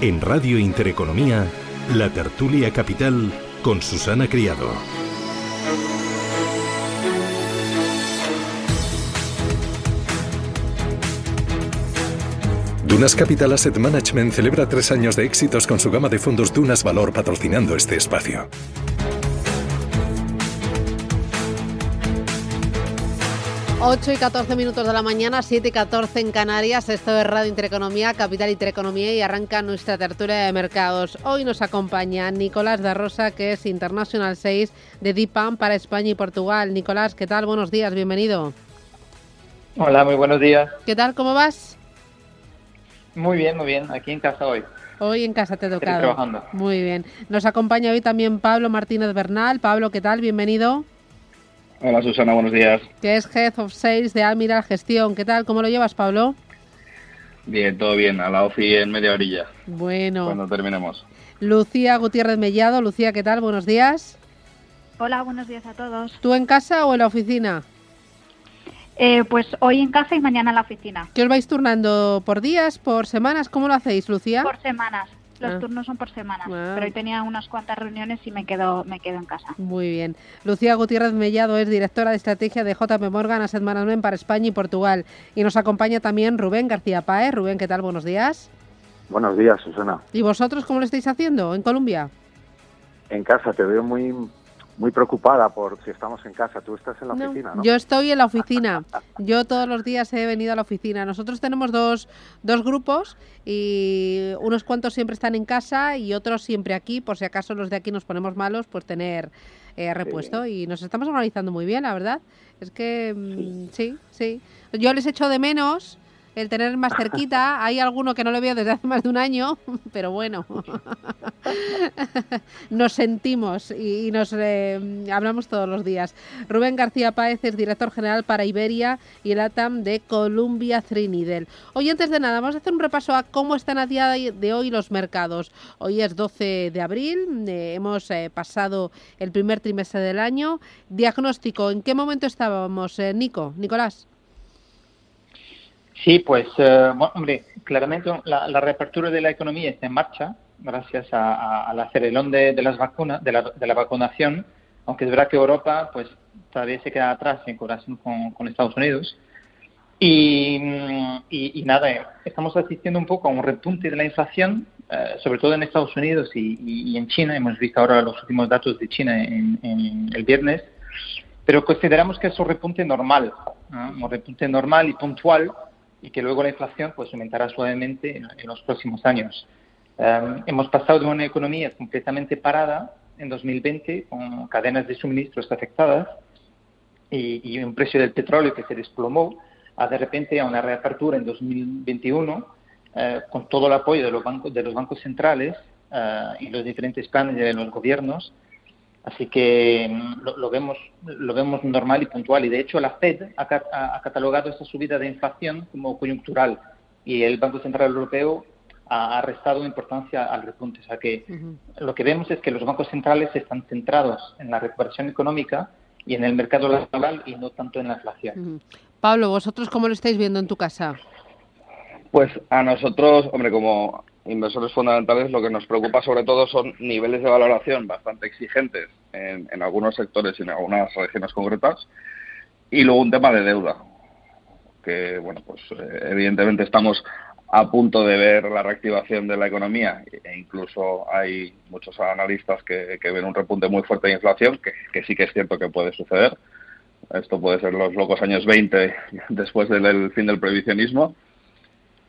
En Radio Intereconomía, La Tertulia Capital con Susana Criado. Dunas Capital Asset Management celebra tres años de éxitos con su gama de fondos Dunas Valor patrocinando este espacio. 8 y 14 minutos de la mañana, 7 y 14 en Canarias. Esto es Radio Intereconomía, Capital Intereconomía y arranca nuestra tertulia de mercados. Hoy nos acompaña Nicolás da Rosa, que es International 6 de DIPAM para España y Portugal. Nicolás, ¿qué tal? Buenos días, bienvenido. Hola, muy buenos días. ¿Qué tal? ¿Cómo vas? Muy bien, muy bien. Aquí en casa hoy. Hoy en casa te he tocado. trabajando. Muy bien. Nos acompaña hoy también Pablo Martínez Bernal. Pablo, ¿qué tal? Bienvenido. Hola Susana, buenos días. Que es Head of Sales de Almiral Gestión. ¿Qué tal? ¿Cómo lo llevas, Pablo? Bien, todo bien. A la OFI en media orilla. Bueno. Cuando terminemos. Lucía Gutiérrez Mellado. Lucía, ¿qué tal? Buenos días. Hola, buenos días a todos. ¿Tú en casa o en la oficina? Eh, pues hoy en casa y mañana en la oficina. ¿Qué os vais turnando? ¿Por días? ¿Por semanas? ¿Cómo lo hacéis, Lucía? Por semanas. Los Ah. turnos son por semanas. Ah. Pero hoy tenía unas cuantas reuniones y me quedo, me quedo en casa. Muy bien. Lucía Gutiérrez Mellado es directora de estrategia de JP Morgan Asset Management para España y Portugal. Y nos acompaña también Rubén García Paez. Rubén, ¿qué tal? Buenos días. Buenos días, Susana. ¿Y vosotros cómo lo estáis haciendo en Colombia? En casa te veo muy muy preocupada por si estamos en casa. Tú estás en la No, oficina, ¿no? Yo estoy en la oficina. Yo todos los días he venido a la oficina. Nosotros tenemos dos, dos grupos y unos cuantos siempre están en casa y otros siempre aquí. Por si acaso los de aquí nos ponemos malos, pues tener eh, repuesto. Y nos estamos organizando muy bien, la verdad. Es que mm, sí, sí. Yo les echo de menos el tener más cerquita. Hay alguno que no le veo desde hace más de un año, pero bueno. nos sentimos y, y nos eh, hablamos todos los días. Rubén García Páez es director general para Iberia y el ATAM de Columbia Trinidad. Hoy, antes de nada, vamos a hacer un repaso a cómo están a día de hoy los mercados. Hoy es 12 de abril, eh, hemos eh, pasado el primer trimestre del año. Diagnóstico, ¿en qué momento estábamos, eh, Nico? Nicolás. Sí, pues, eh, bueno, hombre, claramente la, reapertura de la economía está en marcha gracias a, a, al acelerón de, de, las vacunas, de la, de la vacunación, aunque es verdad que Europa, pues, todavía se queda atrás en comparación con, Estados Unidos. Y, y, y, nada, estamos asistiendo un poco a un repunte de la inflación, eh, sobre todo en Estados Unidos y, en China. Hemos visto ahora los últimos datos de China en, el viernes, pero consideramos que es un repunte normal, ¿no? un repunte normal y puntual y que luego la inflación pues aumentará suavemente en, en los próximos años. Um, hemos pasado de una economía completamente parada en 2020 con cadenas de suministros afectadas y, y, un precio del petróleo que se desplomó a de repente a una reapertura en 2021 eh, con todo el apoyo de los bancos, de los bancos centrales eh, y los diferentes planes de los gobiernos. Así que lo, lo, vemos, lo vemos normal y puntual. Y de hecho la Fed ha, ha, ha catalogado esta subida de inflación como coyuntural y el Banco Central Europeo ha, ha restado importancia al repunte. O sea que uh -huh. lo que vemos es que los bancos centrales están centrados en la recuperación económica y en el mercado laboral y no tanto en la inflación. Uh -huh. Pablo, ¿vosotros cómo lo estáis viendo en tu casa? Pues a nosotros, hombre, como inversores fundamentales, lo que nos preocupa sobre todo son niveles de valoración bastante exigentes en, en algunos sectores y en algunas regiones concretas, y luego un tema de deuda, que, bueno, pues eh, evidentemente estamos a punto de ver la reactivación de la economía e incluso hay muchos analistas que, que ven un repunte muy fuerte de inflación, que, que, sí que es cierto que puede suceder. Esto puede ser los locos años 20 después del, fin del prohibicionismo,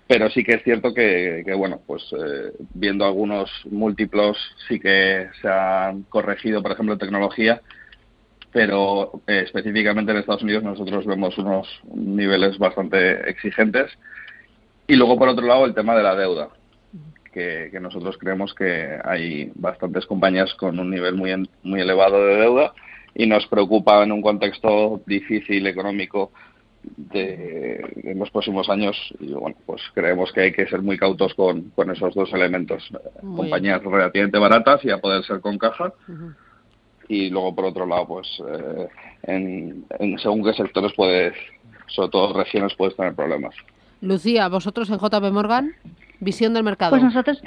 pero sí que es cierto que, que bueno, pues eh, viendo algunos múltiplos sí que se han corregido, por ejemplo, en tecnología, pero eh, específicamente en Estados Unidos nosotros vemos unos niveles bastante exigentes. Y luego, por otro lado, el tema de la deuda, que, nosotros creemos que hay bastantes compañías con un nivel muy, muy elevado de deuda y nos preocupa en un contexto difícil económico de, en los próximos años y bueno pues creemos que hay que ser muy cautos con, con esos dos elementos compañías relativamente baratas y a poder ser con caja. Y luego por otro lado pues eh, en, según qué sectores puedes sobre todo regiones puedes tener problemas. Lucía vosotros en JP Morgan visión del mercado. Pues nosotros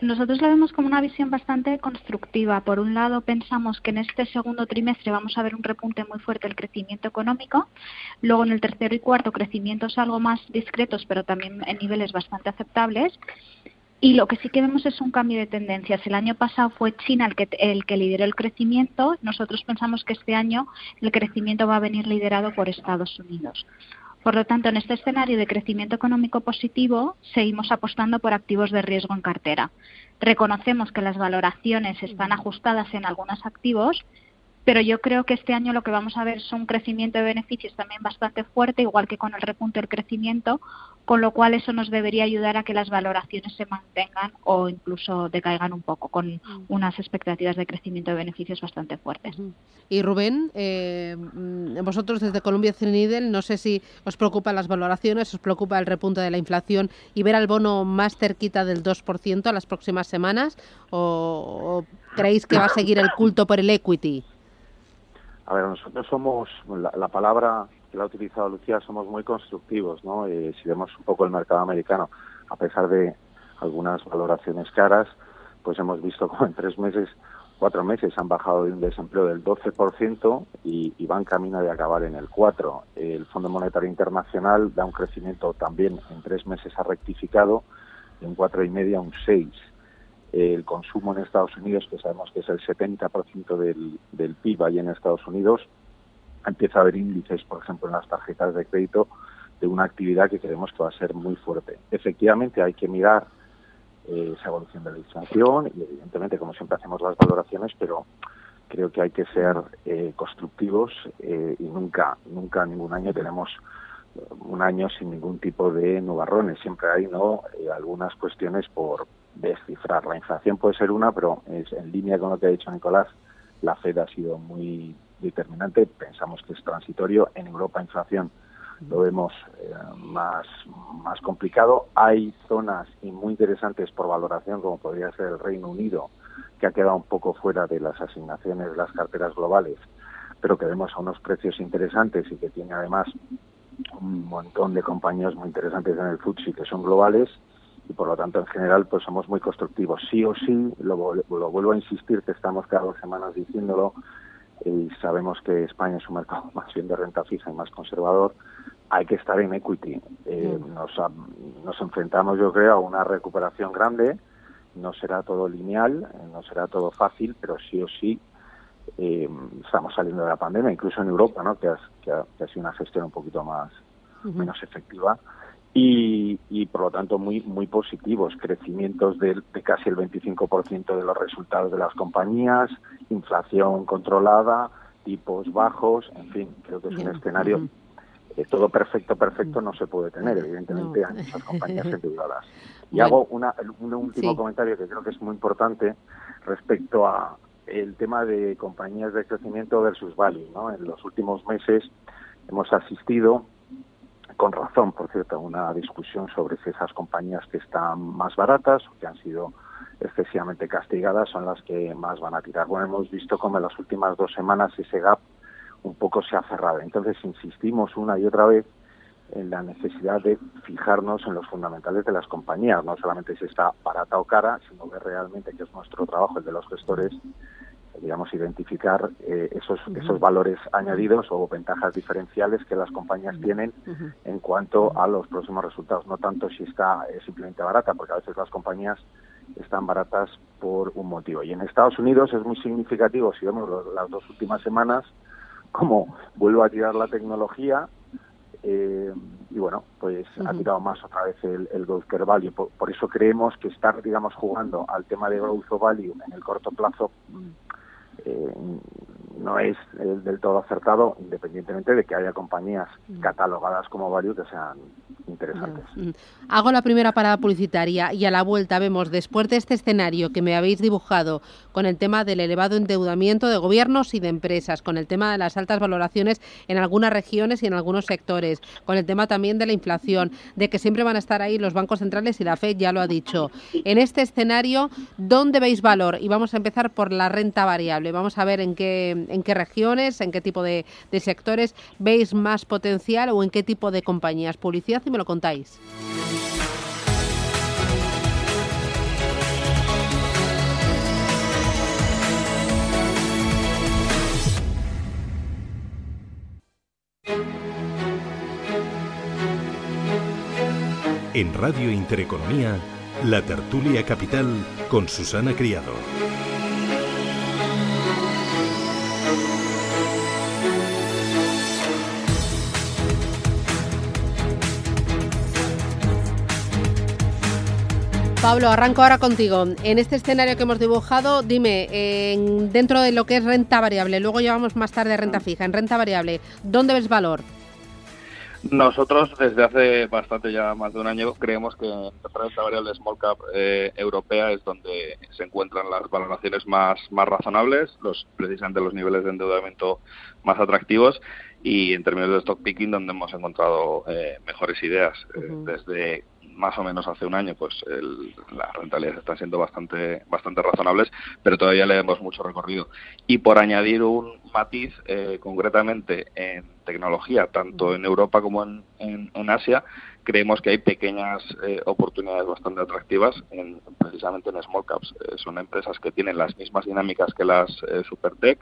nosotros la vemos como una visión bastante constructiva. Por un lado, pensamos que en este segundo trimestre vamos a ver un repunte muy fuerte del crecimiento económico. Luego, en el tercero y cuarto, crecimientos algo más discretos, pero también en niveles bastante aceptables. Y lo que sí que vemos es un cambio de tendencias. El año pasado fue China el que, el que lideró el crecimiento. Nosotros pensamos que este año el crecimiento va a venir liderado por Estados Unidos. Por lo tanto, en este escenario de crecimiento económico positivo, seguimos apostando por activos de riesgo en cartera. Reconocemos que las valoraciones están ajustadas en algunos activos, pero yo creo que este año lo que vamos a ver es un crecimiento de beneficios también bastante fuerte, igual que con el repunte del crecimiento, con lo cual eso nos debería ayudar a que las valoraciones se mantengan o incluso decaigan un poco, con mm. unas expectativas de crecimiento de beneficios bastante fuertes. Y Rubén, eh, vosotros desde Columbia Threadneedle, no sé si os preocupan las valoraciones, os preocupa el repunte de la inflación y ver al bono más cerquita del 2% a las próximas semanas, o creéis que va a seguir el culto por el equity? A ver, nosotros somos, la, palabra que la ha utilizado Lucía, somos muy constructivos, ¿no? Eh, si vemos un poco el mercado americano, a pesar de algunas valoraciones caras, pues hemos visto como en tres meses, cuatro meses han bajado de un desempleo del 12% y, y van camino de acabar en el 4%. El Fondo Monetario Internacional da un crecimiento también en tres meses ha rectificado de un 4,5 a un 6% el consumo en Estados Unidos, que sabemos que es el 70% del, del PIB ahí en Estados Unidos, empieza a haber índices, por ejemplo, en las tarjetas de crédito de una actividad que creemos que va a ser muy fuerte. Efectivamente, hay que mirar eh, esa evolución de la inflación y, evidentemente, como siempre hacemos las valoraciones, pero creo que hay que ser eh, constructivos eh, y nunca, nunca, ningún año tenemos un año sin ningún tipo de nubarrones. Siempre hay no algunas cuestiones por, descifrar. La inflación puede ser una, pero es en línea con lo que ha dicho Nicolás, la Fed ha sido muy determinante. Pensamos que es transitorio. En Europa, inflación lo vemos eh, más, más complicado. Hay zonas y muy interesantes por valoración, como podría ser el Reino Unido, que ha quedado un poco fuera de las asignaciones de las carteras globales, pero que vemos a unos precios interesantes y que tiene además un montón de compañías muy interesantes en el FTSE que son globales y por lo tanto en general pues somos muy constructivos. Sí o sí, lo, vuelvo a insistir que estamos cada dos semanas diciéndolo y sabemos que España es un mercado más bien de renta fija y más conservador, hay que estar en equity. Eh, nos, nos enfrentamos yo creo a una recuperación grande, no será todo lineal, eh, no será todo fácil, pero sí o sí eh, estamos saliendo de la pandemia, incluso en Europa, ¿no? que, ha, que ha sido una gestión un poquito más menos efectiva y, por lo tanto muy muy positivos, crecimientos de, casi el 25% de los resultados de las compañías, inflación controlada, tipos bajos, en fin, creo que es un escenario todo perfecto, perfecto no se puede tener, evidentemente hay muchas compañías endeudadas. Y hago una, un último comentario que creo que es muy importante respecto a el tema de compañías de crecimiento versus value. ¿no? En los últimos meses hemos asistido con razón, por cierto, una discusión sobre si esas compañías que están más baratas o que han sido excesivamente castigadas son las que más van a tirar. Bueno, hemos visto como en las últimas dos semanas ese gap un poco se ha cerrado. Entonces insistimos una y otra vez en la necesidad de fijarnos en los fundamentales de las compañías, no solamente si está barata o cara, sino que realmente, que es nuestro trabajo, el de los gestores, digamos, identificar eh, esos, esos valores añadidos o ventajas diferenciales que las compañías tienen en cuanto a los próximos resultados, no tanto si está eh, simplemente barata, porque a veces las compañías están baratas por un motivo. Y en Estados Unidos es muy significativo, si vemos las dos últimas semanas, como vuelvo a tirar la tecnología, eh, y bueno, pues ha tirado más otra vez el, el growth care value. Por, eso creemos que estar, digamos, jugando al tema de growth value en el corto plazo eh, no es del todo acertado, independientemente de que haya compañías mm. catalogadas como value que sean interesantes. Mm. Hago la primera parada publicitaria y a la vuelta vemos, después de este escenario que me habéis dibujado con el tema del elevado endeudamiento de gobiernos y de empresas, con el tema de las altas valoraciones en algunas regiones y en algunos sectores, con el tema también de la inflación, de que siempre van a estar ahí los bancos centrales y la FED ya lo ha dicho. En este escenario, ¿dónde veis valor? Y vamos a empezar por la renta variable. Vamos a ver en qué, en qué regiones, en qué tipo de, de sectores veis más potencial o en qué tipo de compañías. Publicidad y me lo contáis. En Radio Intereconomía, La Tertulia Capital con Susana Criado. Pablo, arranco ahora contigo. En este escenario que hemos dibujado, dime, dentro de lo que es renta variable, luego llevamos más tarde renta fija, en renta variable, ¿dónde ves valor? Nosotros desde hace bastante ya más de un año creemos que en la renta variable small cap eh, europea es donde se encuentran las valoraciones más, más razonables, los precisamente los niveles de endeudamiento más atractivos y en términos de stock picking donde hemos encontrado eh, mejores ideas eh, desde más o menos hace un año, pues las rentabilidades están siendo bastante, bastante razonables, pero todavía le vemos mucho recorrido. Y por añadir un matiz, eh, concretamente en tecnología, tanto en Europa como en, en, Asia, creemos que hay pequeñas eh, oportunidades bastante atractivas, en, precisamente en small caps. Eh, son empresas que tienen las mismas dinámicas que las super tech,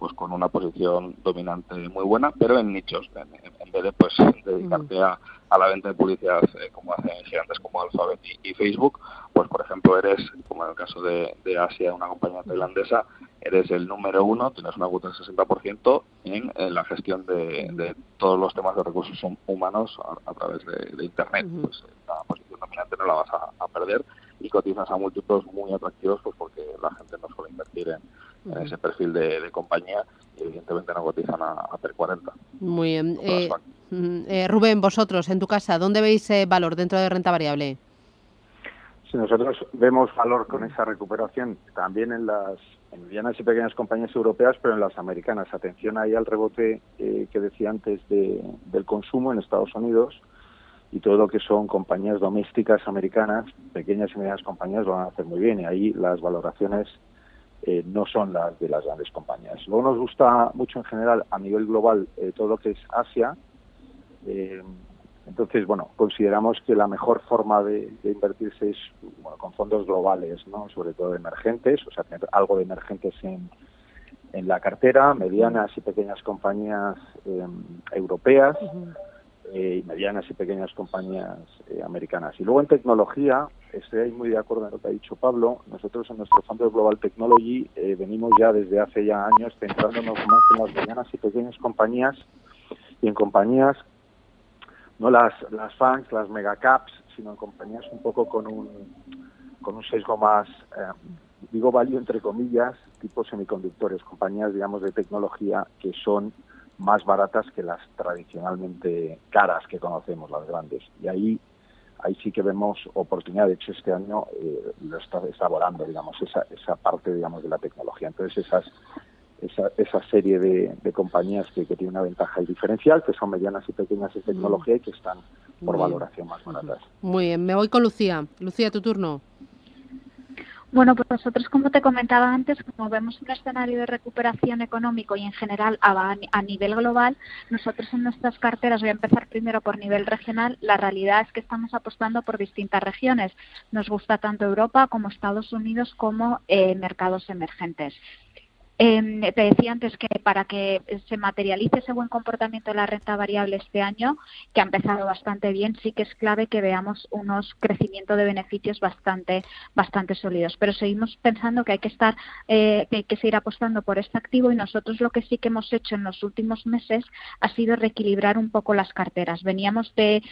pues con una posición dominante muy buena, pero en nichos, en, vez de pues dedicarte a a la venta de publicidad eh, como hacen gigantes como Alphabet y, Facebook, pues por ejemplo eres, como en el caso de, Asia, una compañía tailandesa, eres el número uno, tienes una cuota del 60% en, en, la gestión de, todos los temas de recursos humanos a, través de, Internet. Pues la posición dominante no la vas a, perder y cotizas a múltiplos muy atractivos pues porque la gente no suele invertir en, ese perfil de, compañía y evidentemente no cotizan a, a 40. Muy bien. Eh, Rubén, vosotros, en tu casa, ¿dónde veis eh, valor dentro de renta variable? Si nosotros vemos valor con esa recuperación también en las medianas y pequeñas compañías europeas, pero en las americanas. Atención ahí al rebote eh, que decía antes del consumo en Estados Unidos y todo lo que son compañías domésticas americanas, pequeñas y medianas compañías lo van a hacer muy bien y ahí las valoraciones no son las de las grandes compañías. Luego nos gusta mucho en general a nivel global todo lo que es Asia, eh, entonces, bueno, consideramos que la mejor forma de, invertirse es con fondos globales, ¿no? sobre todo emergentes, o sea, tener algo de emergentes en, en la cartera, medianas y pequeñas compañías em, europeas eh, y medianas y pequeñas compañías eh, americanas. Y luego en tecnología, estoy ahí muy de acuerdo en lo que ha dicho Pablo, nosotros en nuestro fondo Global Technology venimos ya desde hace ya años centrándonos más en las medianas y pequeñas compañías y en compañías no las, las fans, las megacaps, sino en compañías un poco con un, con un sesgo más, eh, digo value entre comillas, tipo semiconductores, compañías, digamos, de tecnología que son más baratas que las tradicionalmente caras que conocemos, las grandes. Y ahí ahí sí que vemos oportunidad. De hecho, este año eh, lo está, está digamos, esa, esa parte, digamos, de la tecnología. Entonces, esas esa, esa serie de, compañías que, que tienen una ventaja y diferencial, que son medianas y pequeñas en tecnología y que están por valoración más baratas. Muy bien, me voy con Lucía. Lucía, tu turno. Bueno, pues nosotros, como te comentaba antes, como vemos un escenario de recuperación económico y en general a, nivel global, nosotros en nuestras carteras, voy a empezar primero por nivel regional, la realidad es que estamos apostando por distintas regiones. Nos gusta tanto Europa como Estados Unidos como eh, mercados emergentes. Eh, te decía antes que para que se materialice ese buen comportamiento de la renta variable este año, que ha empezado bastante bien, sí que es clave que veamos unos crecimientos de beneficios bastante, sólidos. Pero seguimos pensando que hay que estar, eh, que hay que seguir apostando por este activo y nosotros lo que sí que hemos hecho en los últimos meses ha sido reequilibrar un poco las carteras. Veníamos de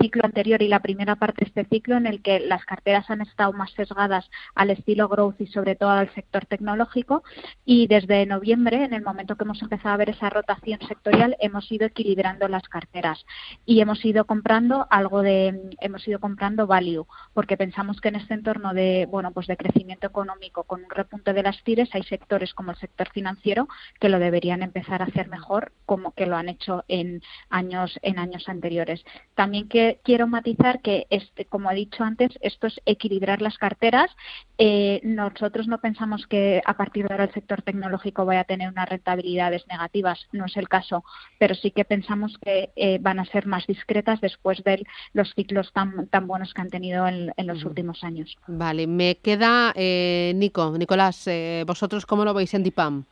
ciclo anterior y la primera parte de este ciclo en el que las carteras han estado más sesgadas al estilo growth y sobre todo al sector tecnológico y desde noviembre, en el momento que hemos empezado a ver esa rotación sectorial, hemos ido equilibrando las carteras y hemos ido comprando algo de, hemos ido comprando value, porque pensamos que en este entorno de, bueno, pues de crecimiento económico con un repunte de las tires, hay sectores como el sector financiero que lo deberían empezar a hacer mejor, como que lo han hecho en años, en años anteriores. También que quiero matizar que, este, como he dicho antes, esto es equilibrar las carteras. Eh, nosotros no pensamos que a partir de ahora el sector tecnológico vaya a tener unas rentabilidades negativas, no es el caso, pero sí que pensamos que eh, van a ser más discretas después de los ciclos tan, tan buenos que han tenido en, los últimos años. Vale, me queda eh, Nico, Nicolás, ¿vosotros cómo lo veis en DIPAM?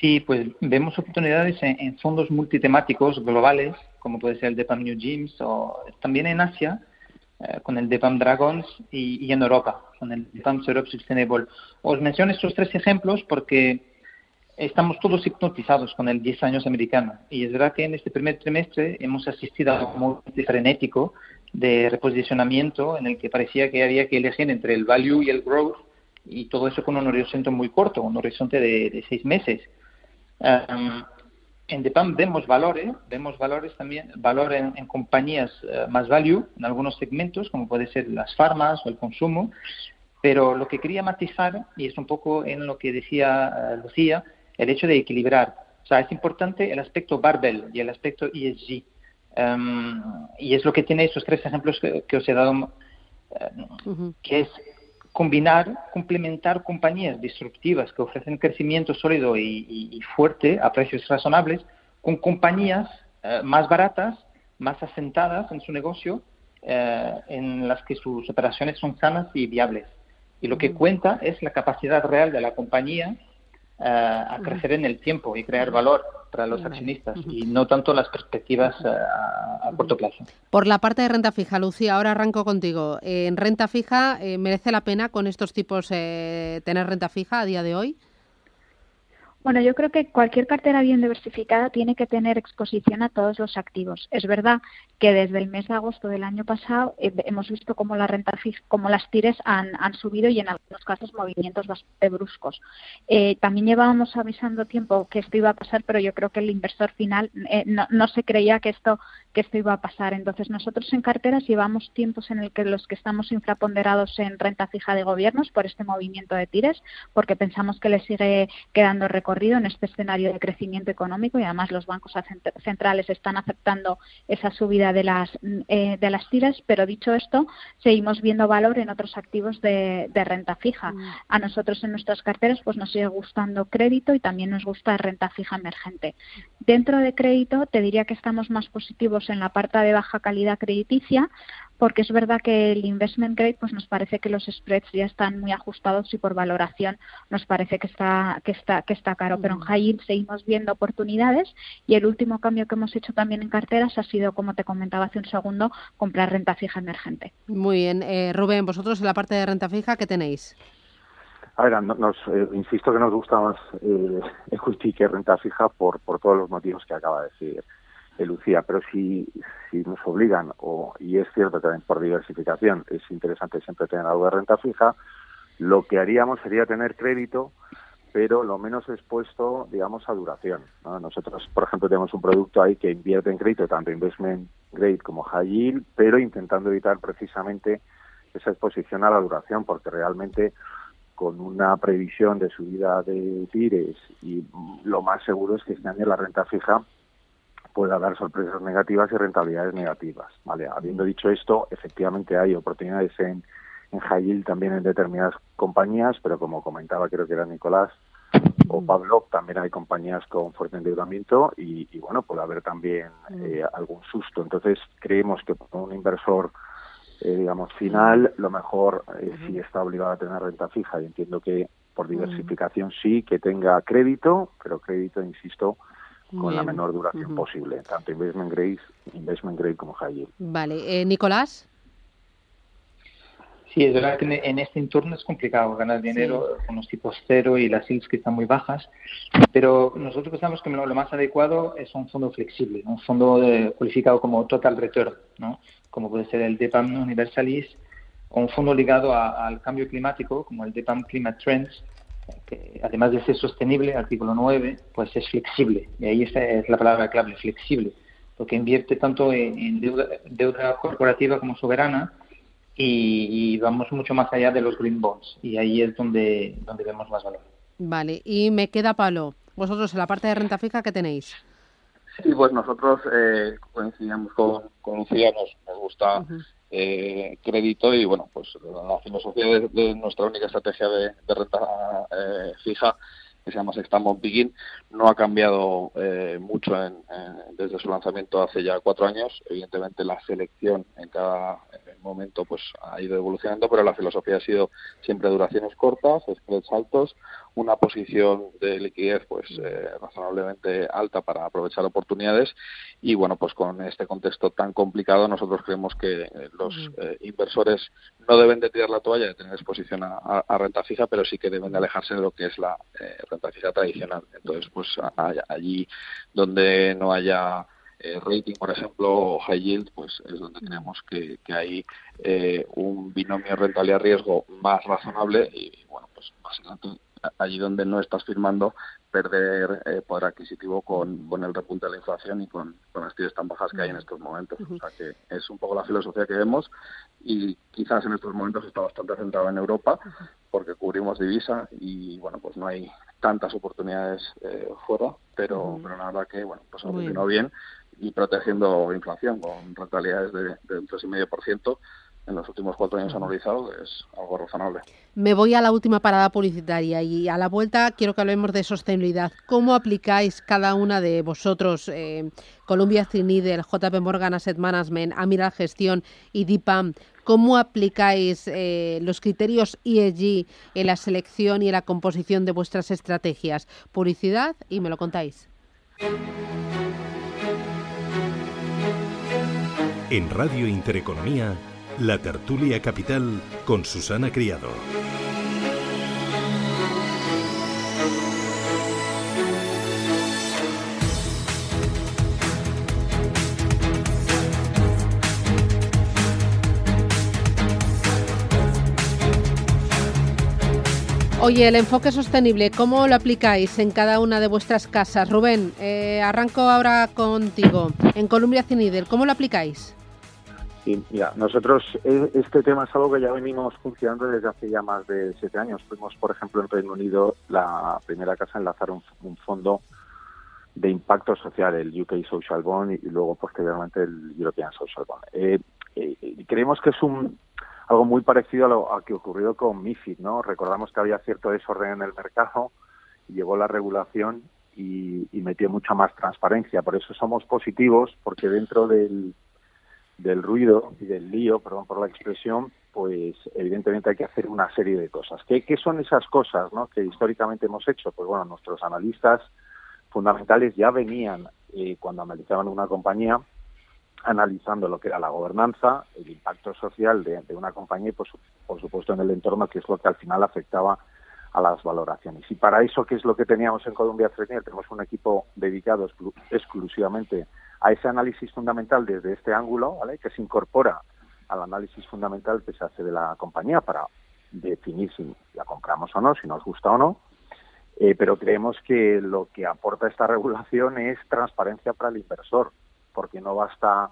Sí, pues vemos oportunidades en, fondos multitemáticos globales, como puede ser el DEPAM New Gyms, o también en Asia, eh, con el DEPAM Dragons, y, en Europa, con el DEPAM Europe Sustainable. Os menciono estos tres ejemplos porque estamos todos hipnotizados con el 10 años americano. Y es verdad que en este primer trimestre hemos asistido a un movimiento frenético de reposicionamiento en el que parecía que había que elegir entre el value y el growth, y todo eso con un horizonte muy corto, un horizonte de seis meses. En DEPAM vemos valores, vemos valores también, valor en, compañías eh, más value, en algunos segmentos, como puede ser las farmas o el consumo, pero lo que quería matizar, y es un poco en lo que decía eh, Lucía, el hecho de equilibrar. O sea, es importante el aspecto barbell y el aspecto ESG. Um, y es lo que tiene esos tres ejemplos que, os he dado, eh, que es combinar, complementar compañías disruptivas que ofrecen crecimiento sólido y, fuerte a precios razonables con compañías eh, más baratas, más asentadas en su negocio, eh, en las que sus operaciones son sanas y viables. Y lo que cuenta es la capacidad real de la compañía eh, a crecer en el tiempo y crear valor para los accionistas y no tanto las perspectivas eh, a, corto plazo. Por la parte de renta fija, Lucía, ahora arranco contigo. ¿En renta fija merece la pena con estos tipos tener renta fija a día de hoy? Bueno, yo creo que cualquier cartera bien diversificada tiene que tener exposición a todos los activos. Es verdad que desde el mes de agosto del año pasado eh, hemos visto cómo la renta como las tires han, subido y en algunos casos movimientos bastante bruscos. Eh, también llevábamos avisando tiempo que esto iba a pasar, pero yo creo que el inversor final eh, no, se creía que esto que esto iba a pasar. Entonces nosotros en carteras llevamos tiempos en el que los que estamos infraponderados en renta fija de gobiernos por este movimiento de tires, porque pensamos que le sigue quedando recorrido en este escenario de crecimiento económico y además los bancos centrales están aceptando esa subida de las eh, de las tiras, pero dicho esto, seguimos viendo valor en otros activos de, renta fija. Mm. A nosotros en nuestras carteras pues nos sigue gustando crédito y también nos gusta renta fija emergente. Dentro de crédito te diría que estamos más positivos en la parte de baja calidad crediticia, porque es verdad que el investment grade pues nos parece que los spreads ya están muy ajustados y por valoración nos parece que está que está que está caro. Pero en mm. high yield seguimos viendo oportunidades y el último cambio que hemos hecho también en carteras ha sido como te comentaba hace un segundo comprar renta fija emergente. Muy bien. Eh, Rubén vosotros en la parte de renta fija qué tenéis a ver, nos, eh, insisto que nos gusta más eh, equity que renta fija por, por todos los motivos que acaba de decir Lucía, pero si, si nos obligan, o, y es cierto también por diversificación, es interesante siempre tener algo de renta fija, lo que haríamos sería tener crédito, pero lo menos expuesto, digamos, a duración. Nosotros, por ejemplo, tenemos un producto ahí que invierte en crédito, tanto investment grade como high yield, pero intentando evitar precisamente esa exposición a la duración, porque realmente con una previsión de subida de tires y lo más seguro es que este año la renta fija pueda dar sorpresas negativas y rentabilidades negativas. ¿vale? Habiendo dicho esto, efectivamente hay oportunidades en, en high también en determinadas compañías, pero como comentaba creo que era Nicolás o Pablo, también hay compañías con fuerte endeudamiento y, bueno, puede haber también eh, algún susto. Entonces creemos que para un inversor eh, digamos, final, lo mejor eh, si está obligado a tener renta fija y entiendo que por diversificación sí, que tenga crédito, pero crédito, insisto, con la menor duración posible, tanto investment grade, investment grade como high yield. Vale, eh, Nicolás. Sí, es verdad que en este entorno es complicado ganar dinero con los tipos cero y las yields que están muy bajas, pero nosotros pensamos que lo, más adecuado es un fondo flexible, un fondo cualificado como total return, ¿no? como puede ser el DEPAM Universalis, o un fondo ligado al cambio climático, como el DEPAM Climate Trends, que además de ser sostenible, artículo 9, pues es flexible. Y ahí esa es la palabra clave, flexible, porque invierte tanto en, deuda, corporativa como soberana y, vamos mucho más allá de los green bonds. Y ahí es donde, donde vemos más valor. Vale, y me queda palo. Vosotros en la parte de renta fija, ¿qué tenéis? Sí, pues nosotros eh, coincidimos con, con Lucía, nos, gusta eh, crédito y bueno, pues la filosofía de, nuestra única estrategia de, renta eh, fija que se llama Begin, no ha cambiado eh, mucho desde su lanzamiento hace ya cuatro años. Evidentemente la selección en cada eh, momento pues ha ido evolucionando, pero la filosofía ha sido siempre duraciones cortas, spreads altos, una posición de liquidez pues eh, razonablemente alta para aprovechar oportunidades y bueno pues con este contexto tan complicado nosotros creemos que los inversores no deben de tirar la toalla de tener exposición a, renta fija, pero sí que deben de alejarse de lo que es la renta fija tradicional. Entonces, pues allí donde no haya eh, rating, por ejemplo, o high yield, pues es donde tenemos que, que hay eh, un binomio rentabilidad-riesgo más razonable y, bueno, pues básicamente allí donde no estás firmando perder eh, poder adquisitivo con, con, el repunte de la inflación y con, con las tiras tan bajas que hay en estos momentos. O sea que es un poco la filosofía que vemos y quizás en estos momentos está bastante centrado en Europa porque cubrimos divisa y bueno pues no hay tantas oportunidades eh, fuera pero pero la verdad que bueno pues ha funcionado bien y protegiendo inflación con rentabilidades de, de un 3,5% en los últimos cuatro años anualizado es algo razonable. Me voy a la última parada publicitaria y a la vuelta quiero que hablemos de sostenibilidad. ¿Cómo aplicáis cada una de vosotros, eh, Columbia Trinidad, JP Morgan Asset Management, Amiral Gestión y DIPAM, cómo aplicáis eh, los criterios ESG en la selección y en la composición de vuestras estrategias? Publicidad y me lo contáis. En Radio Intereconomía la tertulia capital con Susana Criado. Oye, el enfoque sostenible, ¿cómo lo aplicáis en cada una de vuestras casas? Rubén, eh, arranco ahora contigo. En Columbia Cinidel, ¿cómo lo aplicáis? Sí, mira, nosotros eh, este tema es algo que ya venimos funcionando desde hace ya más de siete años. Fuimos, por ejemplo, en Reino Unido la primera casa a enlazar un, fondo de impacto social, el UK Social Bond, y, luego posteriormente el European Social Bond. Eh, eh, creemos que es un algo muy parecido a lo que ocurrió con MIFID, ¿no? Recordamos que había cierto desorden en el mercado, llegó la regulación y metió mucha más transparencia. Por eso somos positivos, porque dentro del del ruido y del lío, perdón por la expresión, pues evidentemente hay que hacer una serie de cosas. ¿Qué, qué son esas cosas ¿no? que históricamente hemos hecho? Pues bueno, nuestros analistas fundamentales ya venían, eh, cuando analizaban una compañía, analizando lo que era la gobernanza, el impacto social de, una compañía y, pues, por supuesto, en el entorno, que es lo que al final afectaba a las valoraciones. Y para eso, ¿qué es lo que teníamos en Colombia Fresnier? Tenemos un equipo dedicado exclusivamente a ese análisis fundamental desde este ángulo, ¿vale? que se incorpora al análisis fundamental que se hace de la compañía para definir si la compramos o no, si nos gusta o no. Eh, pero creemos que lo que aporta esta regulación es transparencia para el inversor, porque no basta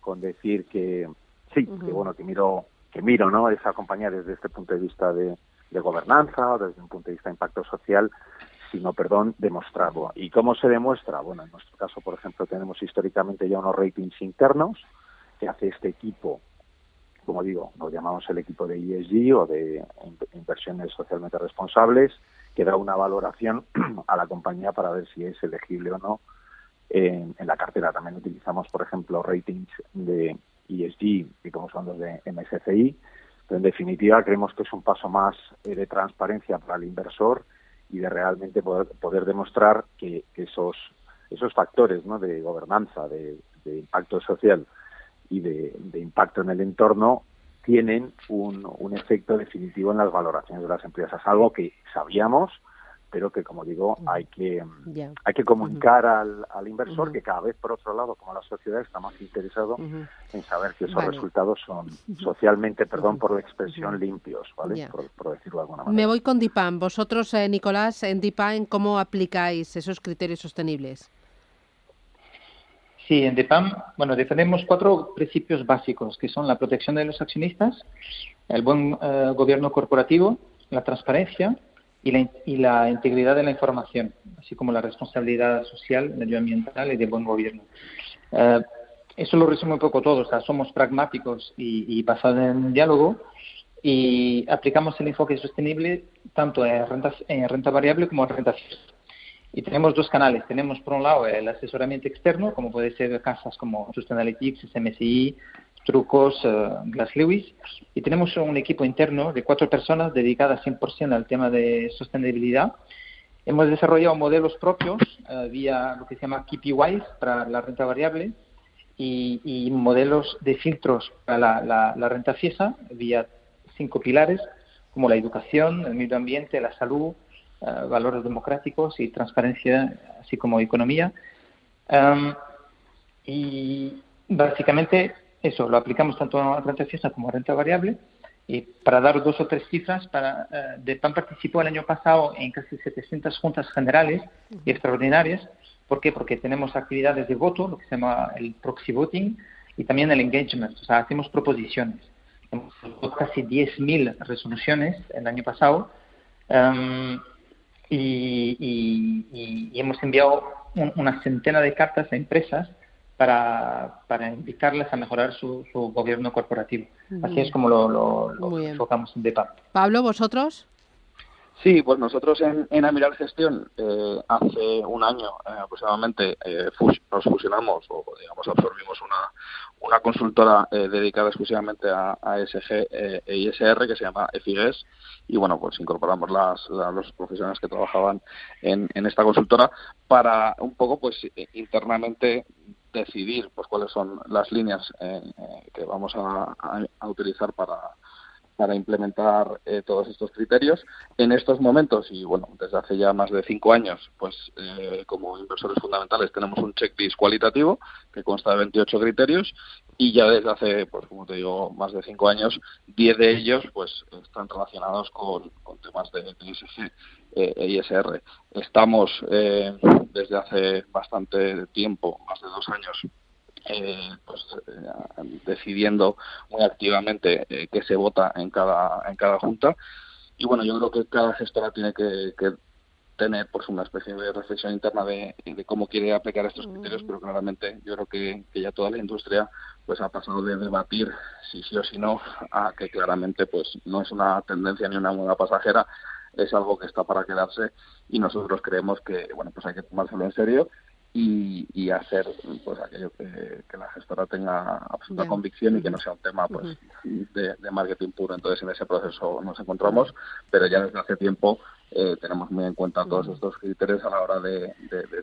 con decir que sí, que bueno, que miro, que miro, ¿no? Esa compañía desde este punto de vista de, de gobernanza, desde un punto de vista de impacto social, sino, perdón, demostrarlo. ¿Y cómo se demuestra? Bueno, en nuestro caso, por ejemplo, tenemos históricamente ya unos ratings internos que hace este equipo, como digo, lo llamamos el equipo de ESG o de inversiones socialmente responsables, que da una valoración a la compañía para ver si es elegible o no en, la cartera. También utilizamos, por ejemplo, ratings de ESG y como son los de MSCI. En definitiva, creemos que es un paso más eh, de transparencia para el inversor y de realmente poder, poder demostrar que, esos, esos factores ¿no? de gobernanza, de, impacto social y de, impacto en el entorno tienen un, un efecto definitivo en las valoraciones de las empresas, algo que sabíamos, pero que como digo hay que hay que comunicar al, al, inversor que cada vez por otro lado como la sociedad está más interesado en saber que esos resultados son socialmente perdón por la expresión limpios vale por, decirlo de alguna manera. me voy con Dipan vosotros eh, Nicolás en Dipan cómo aplicáis esos criterios sostenibles Sí, en DEPAM, bueno, defendemos cuatro principios básicos, que son la protección de los accionistas, el buen eh, gobierno corporativo, la transparencia y la, integridad de la información, así como la responsabilidad social, medioambiental y de buen gobierno. Eh, eso lo resume un poco todo, o sea, somos pragmáticos y, basados en diálogo y aplicamos el enfoque sostenible tanto en, en renta variable como en renta fija. Y tenemos dos canales. Tenemos, por un lado, el asesoramiento externo, como puede ser casas como Sustainalytics, SMSI, trucos, uh, Glass Lewis. Y tenemos un equipo interno de cuatro personas dedicadas 100% al tema de sostenibilidad. Hemos desarrollado modelos propios eh, vía lo que se llama KPIs para la renta variable y, modelos de filtros para la, renta fija vía cinco pilares como la educación, el medio ambiente, la salud, eh, valores democráticos y transparencia, así como economía. y básicamente eso lo aplicamos tanto a renta fija como a renta variable. Y para dar dos o tres cifras, para, eh, DEPAN participó el año pasado en casi 700 juntas generales y extraordinarias. ¿Por qué? Porque tenemos actividades de voto, lo que se llama el proxy voting, y también el engagement, o sea, hacemos proposiciones. Hemos casi 10.000 resoluciones el año pasado y, hemos enviado una centena de cartas a empresas para, para invitarles a mejorar su, gobierno corporativo. Así es como lo, enfocamos en DEPA. Pablo, ¿vosotros? Sí, pues nosotros en, en Amiral Gestión eh, hace un año eh, aproximadamente eh, nos fusionamos o digamos absorbimos una, una consultora dedicada exclusivamente a, a ESG e ISR que se llama EFIGES y bueno pues incorporamos las, los profesionales que trabajaban en, en esta consultora para un poco pues internamente decidir pues cuáles son las líneas eh, eh, que vamos a, utilizar para, para implementar eh, todos estos criterios. En estos momentos, y bueno, desde hace ya más de cinco años, pues como inversores fundamentales tenemos un checklist cualitativo que consta de 28 criterios y ya desde hace, pues como te digo, más de cinco años, 10 de ellos pues están relacionados con, temas de, de e ISR. Estamos eh, desde hace bastante tiempo, más de dos años, eh, pues, eh, decidiendo muy activamente qué se vota en cada, en cada junta. Y bueno, yo creo que cada gestora tiene que, tener pues una especie de reflexión interna de, cómo quiere aplicar estos criterios, pero claramente yo creo que, que, ya toda la industria pues ha pasado de debatir si sí o si no a que claramente pues no es una tendencia ni una moda pasajera, es algo que está para quedarse y nosotros creemos que bueno pues hay que tomárselo en serio y, y hacer pues aquello que, la gestora tenga absoluta convicción y que no sea un tema pues de, marketing puro. Entonces en ese proceso nos encontramos pero ya desde hace tiempo eh, tenemos muy en cuenta todos estos criterios a la hora de,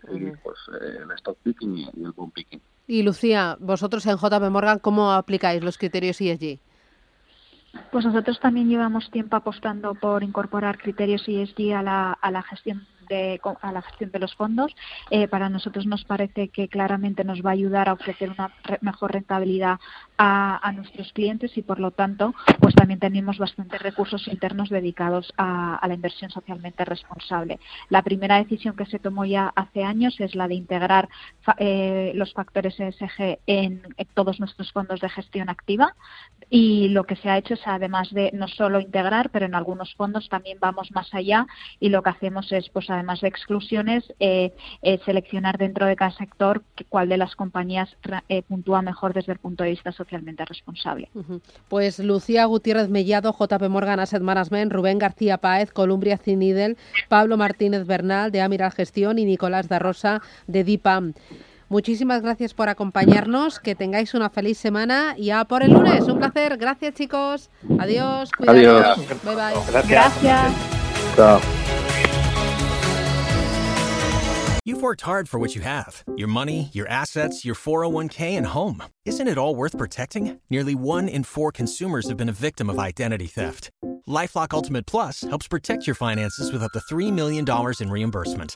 seguir pues eh, el stock picking y, el boom picking. Y Lucía vosotros en JP Morgan cómo aplicáis los criterios ESG pues nosotros también llevamos tiempo apostando por incorporar criterios ESG a la, a la gestión de, a la gestión de los fondos. Eh, para nosotros nos parece que claramente nos va a ayudar a ofrecer una mejor rentabilidad a, nuestros clientes y, por lo tanto, pues también tenemos bastantes recursos internos dedicados a, la inversión socialmente responsable. La primera decisión que se tomó ya hace años es la de integrar eh, los factores ESG en, todos nuestros fondos de gestión activa y lo que se ha hecho es, además de no solo integrar, pero en algunos fondos también vamos más allá y lo que hacemos es, pues además de exclusiones, eh, eh, seleccionar dentro de cada sector cuál de las compañías eh, puntúa mejor desde el punto de vista socialmente responsable. Pues Lucía Gutiérrez Mellado, JP Morgan Asset Management, Rubén García Páez, Columbia Cinidel, Pablo Martínez Bernal de Amiral Gestión y Nicolás da Rosa de DIPAM. Muchísimas gracias por acompañarnos, que tengáis una feliz semana y a por el lunes. Un placer. Gracias, chicos. Adiós. Adiós. Bye bye. Gracias. Chao. You've worked hard for what you have your money, your assets, your 401k, and home. Isn't it all worth protecting? Nearly one in four consumers have been a victim of identity theft. Lifelock Ultimate Plus helps protect your finances with up to $3 million in reimbursement.